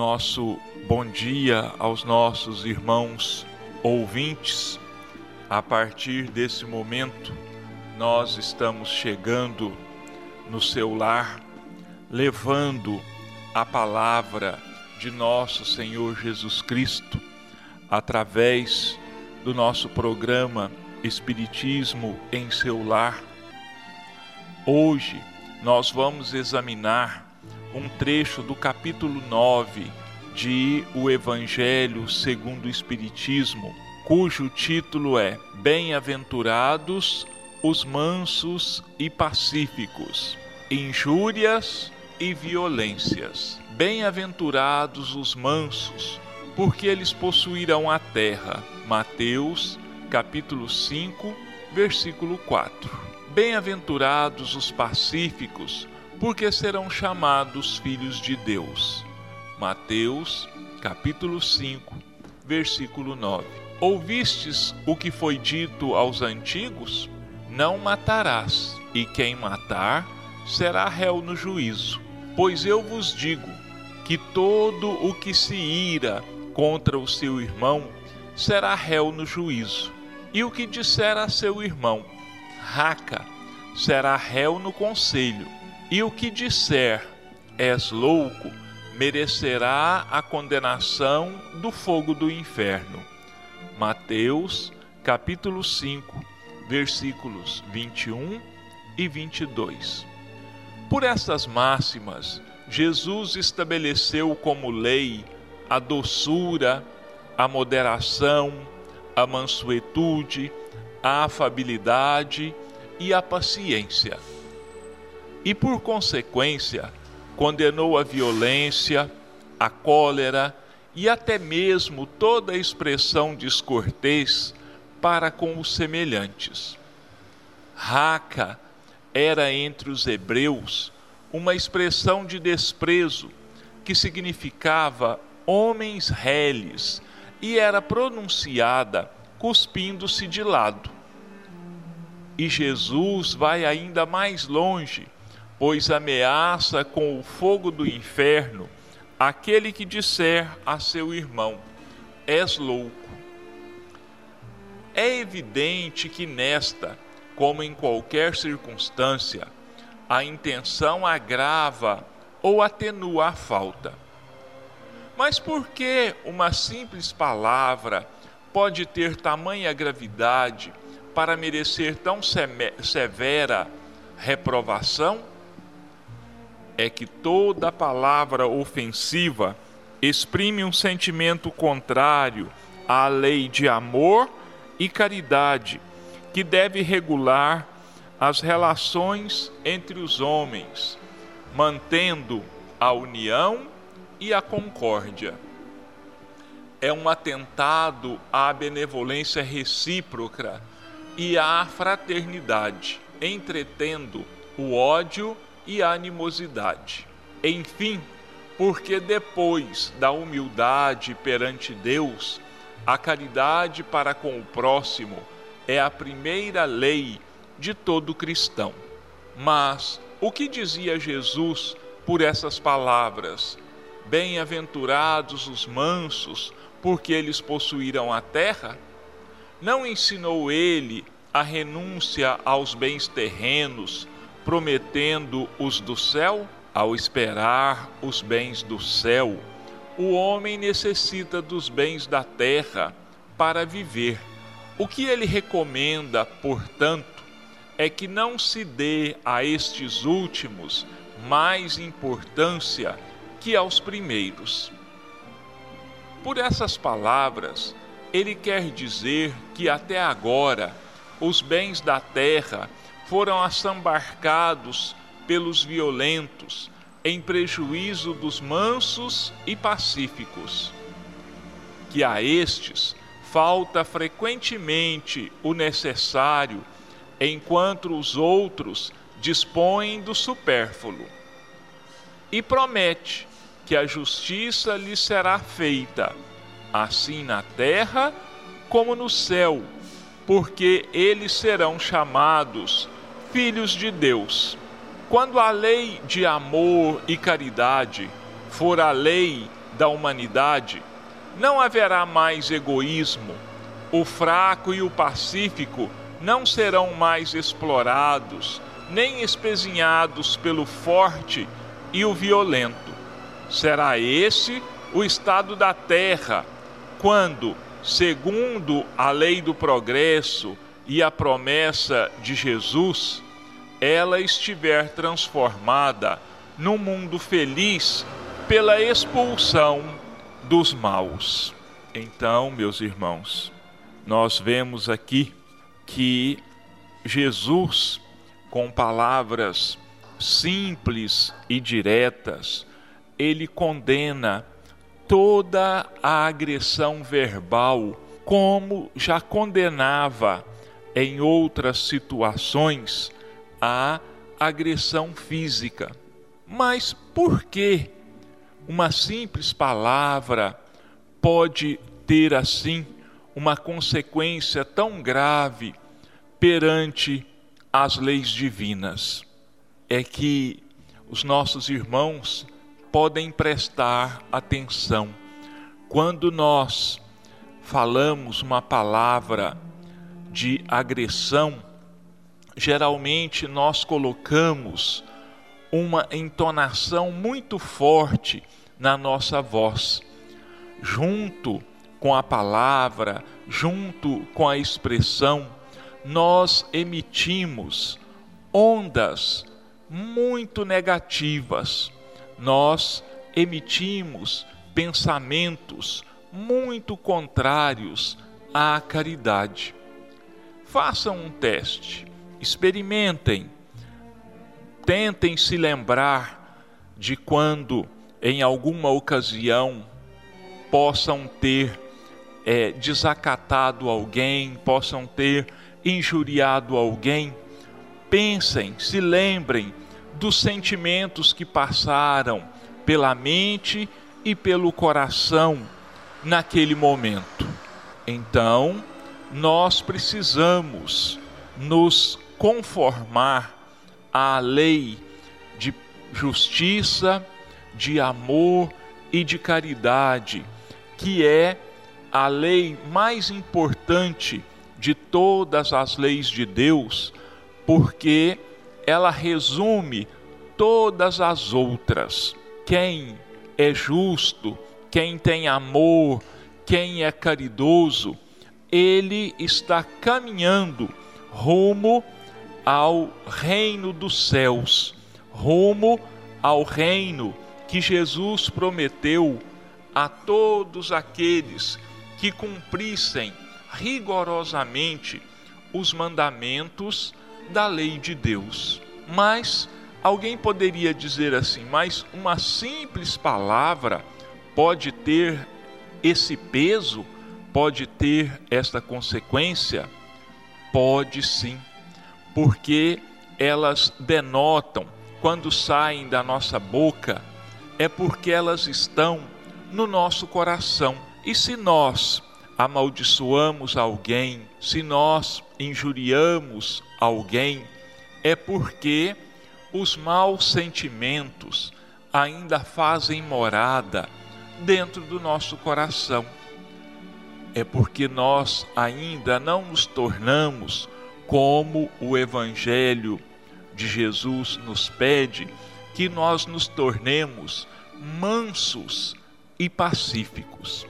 nosso bom dia aos nossos irmãos ouvintes. A partir desse momento, nós estamos chegando no seu lar, levando a palavra de nosso Senhor Jesus Cristo através do nosso programa Espiritismo em seu lar. Hoje nós vamos examinar um trecho do capítulo 9 de O Evangelho segundo o Espiritismo, cujo título é Bem-aventurados os mansos e pacíficos, injúrias e violências. Bem-aventurados os mansos, porque eles possuirão a terra. Mateus, capítulo 5, versículo 4. Bem-aventurados os pacíficos, porque serão chamados filhos de Deus. Mateus, capítulo 5, versículo 9. Ouvistes o que foi dito aos antigos? Não matarás, e quem matar será réu no juízo. Pois eu vos digo que todo o que se ira contra o seu irmão será réu no juízo. E o que disser a seu irmão, raca, será réu no conselho e o que disser és louco, merecerá a condenação do fogo do inferno. Mateus, capítulo 5, versículos 21 e 22. Por estas máximas, Jesus estabeleceu como lei a doçura, a moderação, a mansuetude, a afabilidade e a paciência e, por consequência, condenou a violência, a cólera e até mesmo toda expressão descortês para com os semelhantes. Raca era entre os hebreus uma expressão de desprezo que significava homens reles e era pronunciada cuspindo-se de lado. E Jesus vai ainda mais longe pois ameaça com o fogo do inferno aquele que disser a seu irmão: És louco. É evidente que nesta, como em qualquer circunstância, a intenção agrava ou atenua a falta. Mas por que uma simples palavra pode ter tamanha gravidade para merecer tão severa reprovação? É que toda palavra ofensiva exprime um sentimento contrário à lei de amor e caridade que deve regular as relações entre os homens, mantendo a união e a concórdia. É um atentado à benevolência recíproca e à fraternidade, entretendo o ódio e animosidade. Enfim, porque depois da humildade perante Deus, a caridade para com o próximo é a primeira lei de todo cristão. Mas o que dizia Jesus por essas palavras? Bem-aventurados os mansos, porque eles possuíram a terra? Não ensinou ele a renúncia aos bens terrenos, prometendo os do céu? Ao esperar os bens do céu, o homem necessita dos bens da terra para viver. O que ele recomenda, portanto, é que não se dê a estes últimos mais importância que aos primeiros. Por essas palavras, ele quer dizer que até agora os bens da terra foram assambarcados pelos violentos, em prejuízo dos mansos e pacíficos. Que a estes falta frequentemente o necessário, enquanto os outros dispõem do supérfluo. E promete que a justiça lhes será feita, assim na terra como no céu, porque eles serão chamados filhos de Deus. Quando a lei de amor e caridade for a lei da humanidade, não haverá mais egoísmo. O fraco e o pacífico não serão mais explorados, nem espezinhados pelo forte e o violento. Será esse o estado da terra quando, segundo a lei do progresso e a promessa de Jesus, ela estiver transformada num mundo feliz pela expulsão dos maus. Então, meus irmãos, nós vemos aqui que Jesus, com palavras simples e diretas, ele condena toda a agressão verbal, como já condenava em outras situações a agressão física. Mas por que uma simples palavra pode ter assim uma consequência tão grave perante as leis divinas? É que os nossos irmãos podem prestar atenção quando nós falamos uma palavra de agressão, geralmente nós colocamos uma entonação muito forte na nossa voz, junto com a palavra, junto com a expressão, nós emitimos ondas muito negativas, nós emitimos pensamentos muito contrários à caridade. Façam um teste, experimentem, tentem se lembrar de quando, em alguma ocasião, possam ter é, desacatado alguém, possam ter injuriado alguém. Pensem, se lembrem dos sentimentos que passaram pela mente e pelo coração naquele momento. Então, nós precisamos nos conformar à lei de justiça, de amor e de caridade, que é a lei mais importante de todas as leis de Deus, porque ela resume todas as outras. Quem é justo, quem tem amor, quem é caridoso, ele está caminhando rumo ao reino dos céus, rumo ao reino que Jesus prometeu a todos aqueles que cumprissem rigorosamente os mandamentos da lei de Deus. Mas alguém poderia dizer assim, mas uma simples palavra pode ter esse peso? Pode ter esta consequência? Pode sim, porque elas denotam, quando saem da nossa boca, é porque elas estão no nosso coração. E se nós amaldiçoamos alguém, se nós injuriamos alguém, é porque os maus sentimentos ainda fazem morada dentro do nosso coração é porque nós ainda não nos tornamos como o Evangelho de Jesus nos pede, que nós nos tornemos mansos e pacíficos.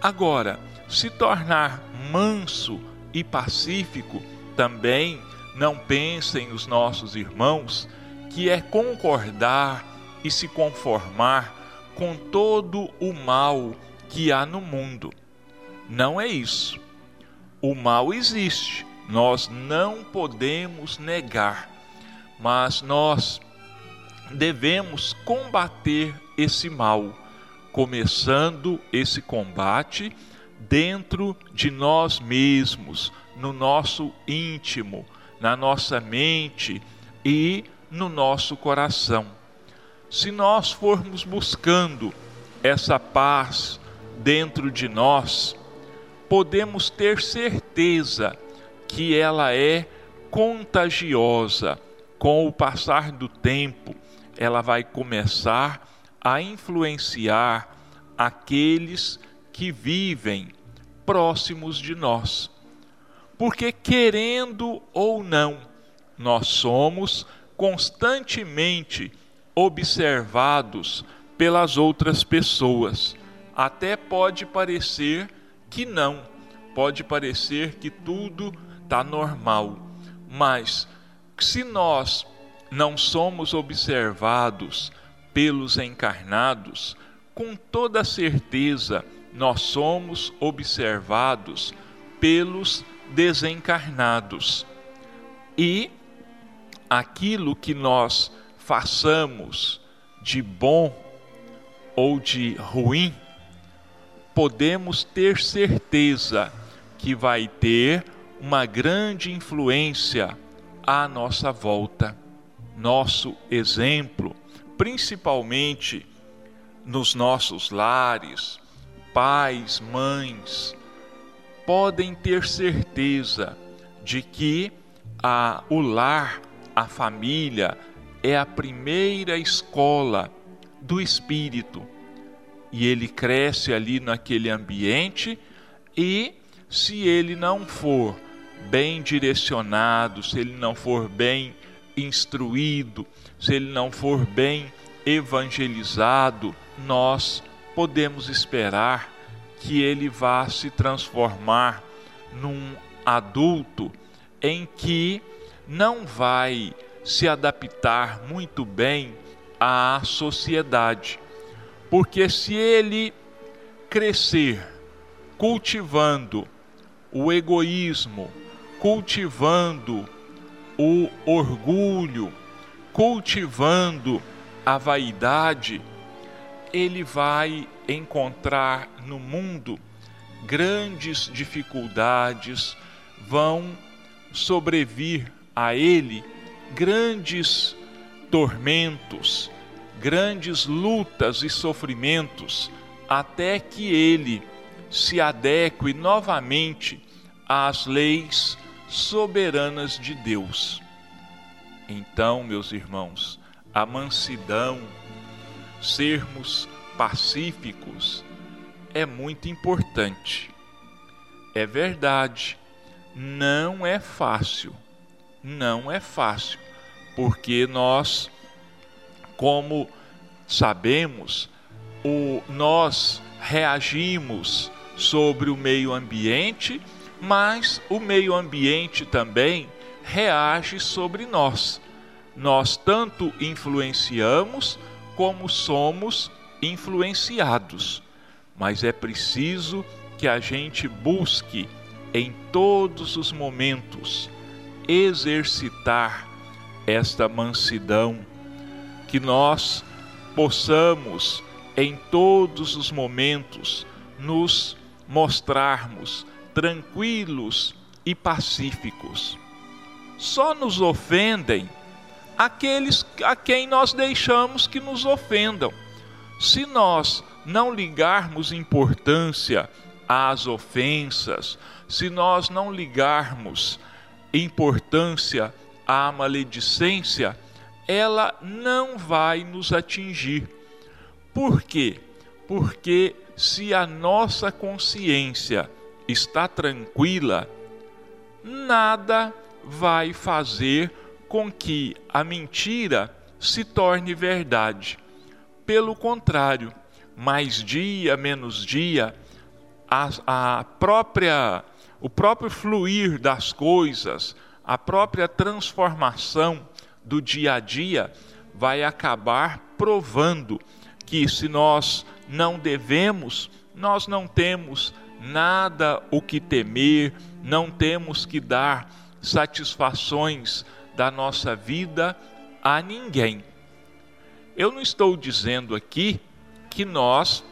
Agora, se tornar manso e pacífico também não pensem os nossos irmãos que é concordar e se conformar com todo o mal que há no mundo. Não é isso. O mal existe, nós não podemos negar, mas nós devemos combater esse mal, começando esse combate dentro de nós mesmos, no nosso íntimo, na nossa mente e no nosso coração. Se nós formos buscando essa paz dentro de nós, podemos ter certeza que ela é contagiosa. Com o passar do tempo, ela vai começar a influenciar aqueles que vivem próximos de nós. Porque, querendo ou não, nós somos constantemente observados pelas outras pessoas. Até pode parecer que não, pode parecer que tudo está normal, mas se nós não somos observados pelos encarnados, com toda certeza nós somos observados pelos desencarnados. E aquilo que nós façamos de bom ou de ruim, podemos ter certeza que vai ter uma grande influência à nossa volta. Nosso exemplo, principalmente nos nossos lares, pais, mães, podem ter certeza de que a, o lar, a família, é a primeira escola do espírito. E ele cresce ali naquele ambiente e se ele não for bem direcionado, se ele não for bem instruído, se ele não for bem evangelizado, nós podemos esperar que ele vá se transformar num adulto em que não vai se adaptar muito bem à sociedade. Porque se ele crescer cultivando o egoísmo, cultivando o orgulho, cultivando a vaidade, ele vai encontrar no mundo grandes dificuldades, vão sobrevir a ele grandes tormentos, grandes lutas e sofrimentos, até que ele se adeque novamente às leis soberanas de Deus. Então, meus irmãos, a mansidão, sermos pacíficos, é muito importante. É verdade, não é fácil, não é fácil, porque nós, como sabemos, o, nós reagimos sobre o meio ambiente, mas o meio ambiente também reage sobre nós. Nós tanto influenciamos como somos influenciados, mas é preciso que a gente busque em todos os momentos exercitar esta mansidão, que nós possamos em todos os momentos nos mostrarmos tranquilos e pacíficos. Só nos ofendem aqueles a quem nós deixamos que nos ofendam. Se nós não ligarmos importância às ofensas, se nós não ligarmos importância à maledicência, ela não vai nos atingir. Por quê? Porque se a nossa consciência está tranquila, nada vai fazer com que a mentira se torne verdade. Pelo contrário, mais dia menos dia, a, a própria, o próprio fluir das coisas, a própria transformação do dia a dia vai acabar provando que se nós não devemos, nós não temos nada o que temer, não temos que dar satisfações da nossa vida a ninguém. Eu não estou dizendo aqui que nós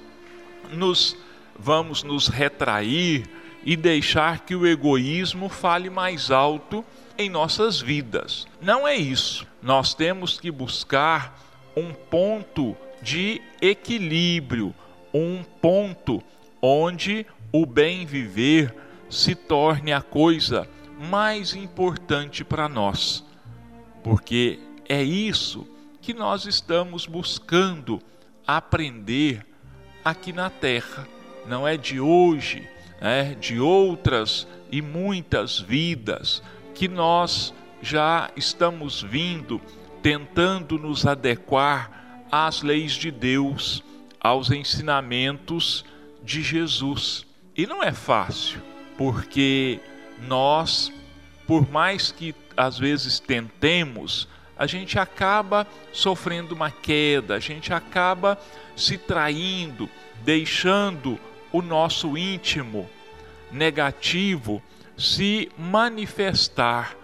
nos vamos nos retrair e deixar que o egoísmo fale mais alto em nossas vidas. Não é isso. Nós temos que buscar um ponto de equilíbrio, um ponto onde o bem viver se torne a coisa mais importante para nós, porque é isso que nós estamos buscando aprender aqui na terra, não é de hoje, é de outras e muitas vidas que nós já estamos vindo tentando nos adequar às leis de Deus, aos ensinamentos de Jesus. E não é fácil, porque nós, por mais que às vezes tentemos, a gente acaba sofrendo uma queda, a gente acaba se traindo, deixando o nosso íntimo negativo se manifestar,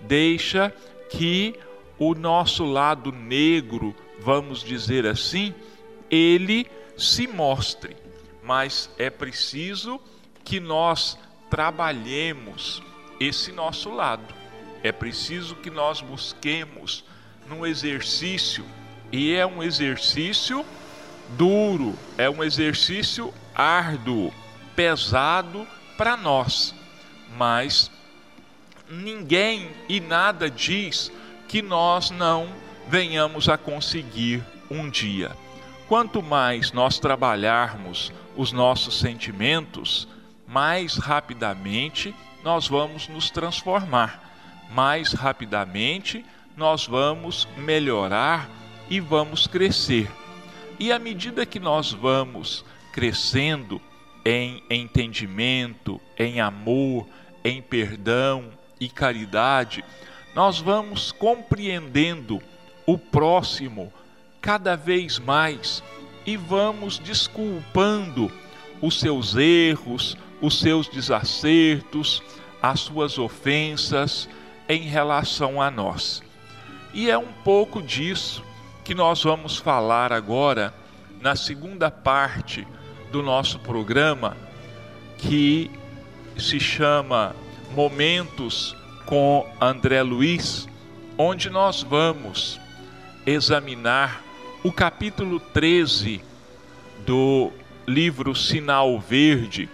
deixa que o nosso lado negro, vamos dizer assim, ele se mostre. Mas é preciso que nós trabalhemos esse nosso lado. É preciso que nós busquemos num exercício, e é um exercício duro, é um exercício árduo, pesado para nós, mas ninguém e nada diz que nós não venhamos a conseguir um dia. Quanto mais nós trabalharmos os nossos sentimentos, mais rapidamente nós vamos nos transformar, mais rapidamente nós vamos melhorar e vamos crescer. E à medida que nós vamos crescendo em entendimento, em amor, em perdão e caridade, nós vamos compreendendo o próximo cada vez mais e vamos desculpando os seus erros, os seus desacertos, as suas ofensas em relação a nós. E é um pouco disso que nós vamos falar agora na segunda parte do nosso programa, que se chama Momentos com André Luiz, onde nós vamos examinar o capítulo 13 do livro Sinal Verde,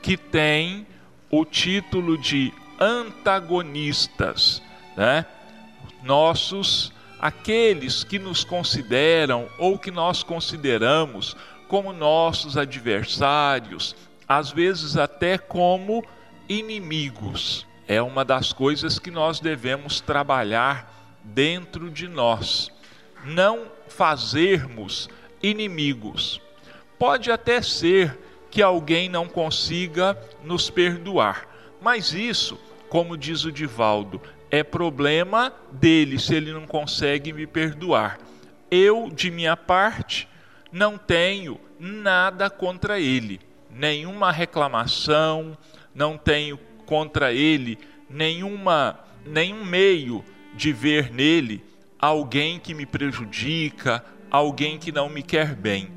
que tem o título de Antagonistas, né? Nossos aqueles que nos consideram ou que nós consideramos como nossos adversários, às vezes até como inimigos. É uma das coisas que nós devemos trabalhar dentro de nós. Não fazermos inimigos. Pode até ser que alguém não consiga nos perdoar, mas isso, como diz o Divaldo, é problema dele se ele não consegue me perdoar. Eu, de minha parte, não tenho nada contra ele, nenhuma reclamação, não tenho contra ele nenhuma nenhum meio de ver nele alguém que me prejudica, alguém que não me quer bem.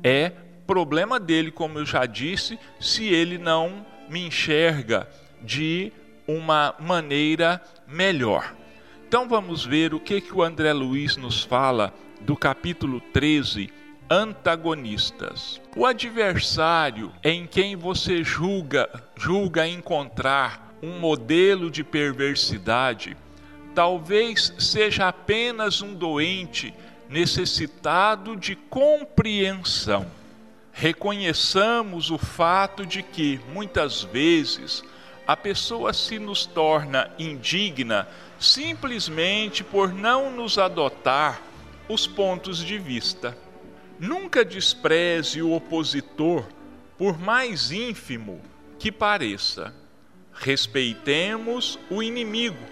É problema dele, como eu já disse, se ele não me enxerga de uma maneira melhor. Então vamos ver o que que o André Luiz nos fala do capítulo 13 antagonistas. O adversário em quem você julga, julga encontrar um modelo de perversidade, talvez seja apenas um doente necessitado de compreensão. Reconheçamos o fato de que, muitas vezes, a pessoa se nos torna indigna simplesmente por não nos adotar os pontos de vista. Nunca despreze o opositor, por mais ínfimo que pareça. Respeitemos o inimigo,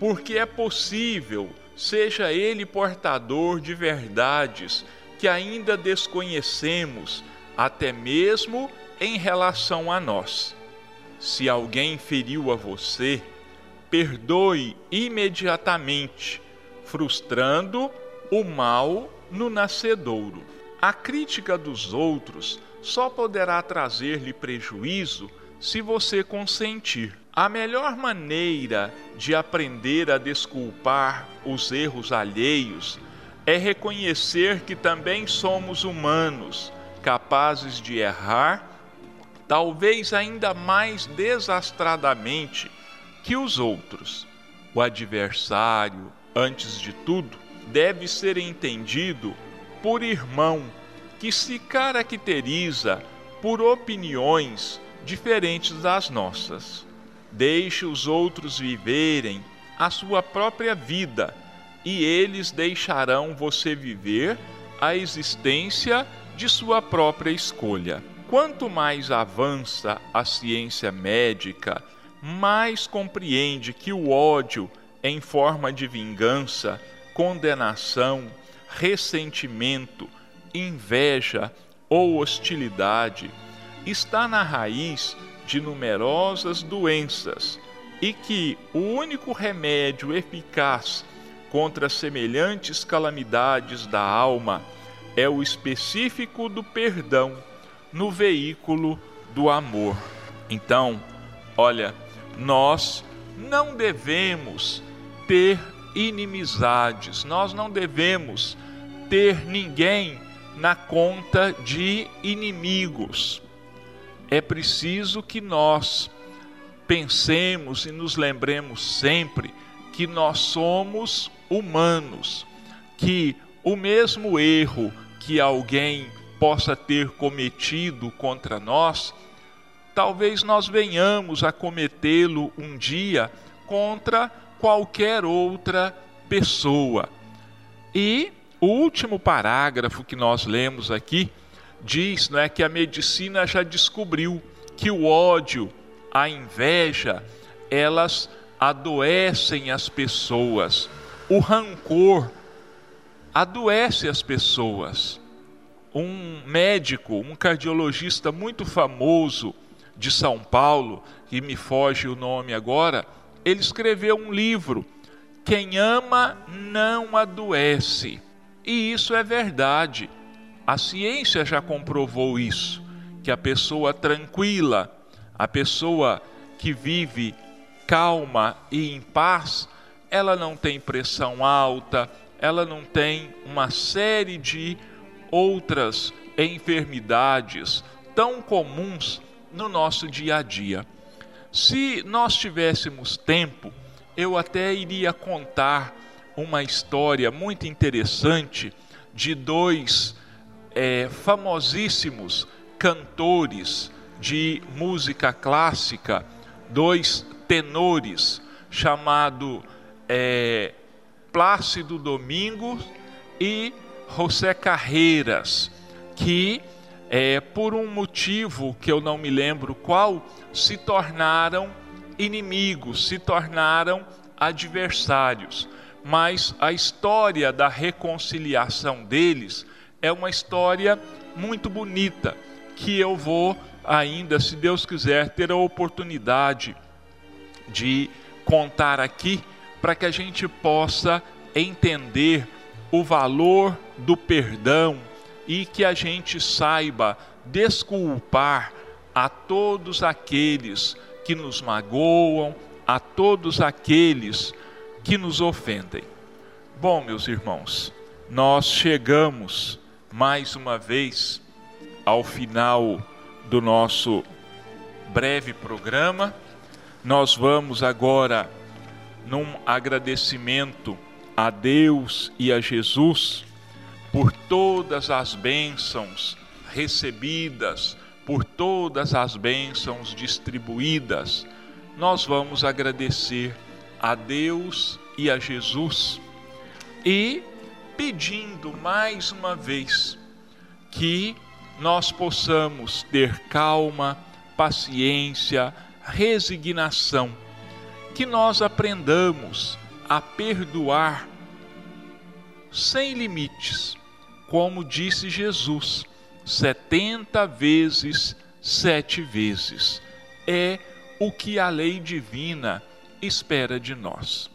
porque é possível, seja ele portador de verdades que ainda desconhecemos, até mesmo em relação a nós. Se alguém feriu a você, perdoe imediatamente, frustrando o mal no nascedouro. A crítica dos outros só poderá trazer-lhe prejuízo se você consentir. A melhor maneira de aprender a desculpar os erros alheios é reconhecer que também somos humanos, capazes de errar, talvez ainda mais desastradamente que os outros. O adversário, antes de tudo, deve ser entendido por irmão que se caracteriza por opiniões diferentes das nossas. Deixe os outros viverem a sua própria vida e eles deixarão você viver a existência de sua própria escolha. Quanto mais avança a ciência médica, mais compreende que o ódio em forma de vingança, condenação, ressentimento, inveja ou hostilidade está na raiz de numerosas doenças e que o único remédio eficaz contra semelhantes calamidades da alma é o específico do perdão no veículo do amor. Então, olha, nós não devemos ter inimizades, nós não devemos ter ninguém na conta de inimigos. É preciso que nós pensemos e nos lembremos sempre que nós somos humanos, que o mesmo erro que alguém possa ter cometido contra nós, talvez nós venhamos a cometê-lo um dia contra qualquer outra pessoa. E o último parágrafo que nós lemos aqui diz não é, que a medicina já descobriu que o ódio, a inveja, elas adoecem as pessoas. O rancor adoece as pessoas. Um médico, um cardiologista muito famoso de São Paulo, que me foge o nome agora, ele escreveu um livro, Quem ama não adoece. E isso é verdade. A ciência já comprovou isso, que a pessoa tranquila, a pessoa que vive calma e em paz, ela não tem pressão alta, ela não tem uma série de outras enfermidades tão comuns no nosso dia a dia. Se nós tivéssemos tempo, eu até iria contar uma história muito interessante de dois é, famosíssimos cantores de música clássica, dois tenores, chamado é, Plácido Domingo e José Carreiras, que é, por um motivo que eu não me lembro qual, se tornaram inimigos, se tornaram adversários. Mas a história da reconciliação deles é uma história muito bonita que eu vou ainda, se Deus quiser, ter a oportunidade de contar aqui para que a gente possa entender o valor do perdão e que a gente saiba desculpar a todos aqueles que nos magoam, a todos aqueles que nos ofendem. Bom, meus irmãos, nós chegamos mais uma vez ao final do nosso breve programa. Nós vamos agora num agradecimento a Deus e a Jesus por todas as bênçãos recebidas, por todas as bênçãos distribuídas. Nós vamos agradecer a Deus e a Jesus e pedindo mais uma vez que nós possamos ter calma, paciência, resignação, que nós aprendamos a perdoar sem limites, como disse Jesus, setenta vezes, sete vezes. É o que a lei divina espera de nós.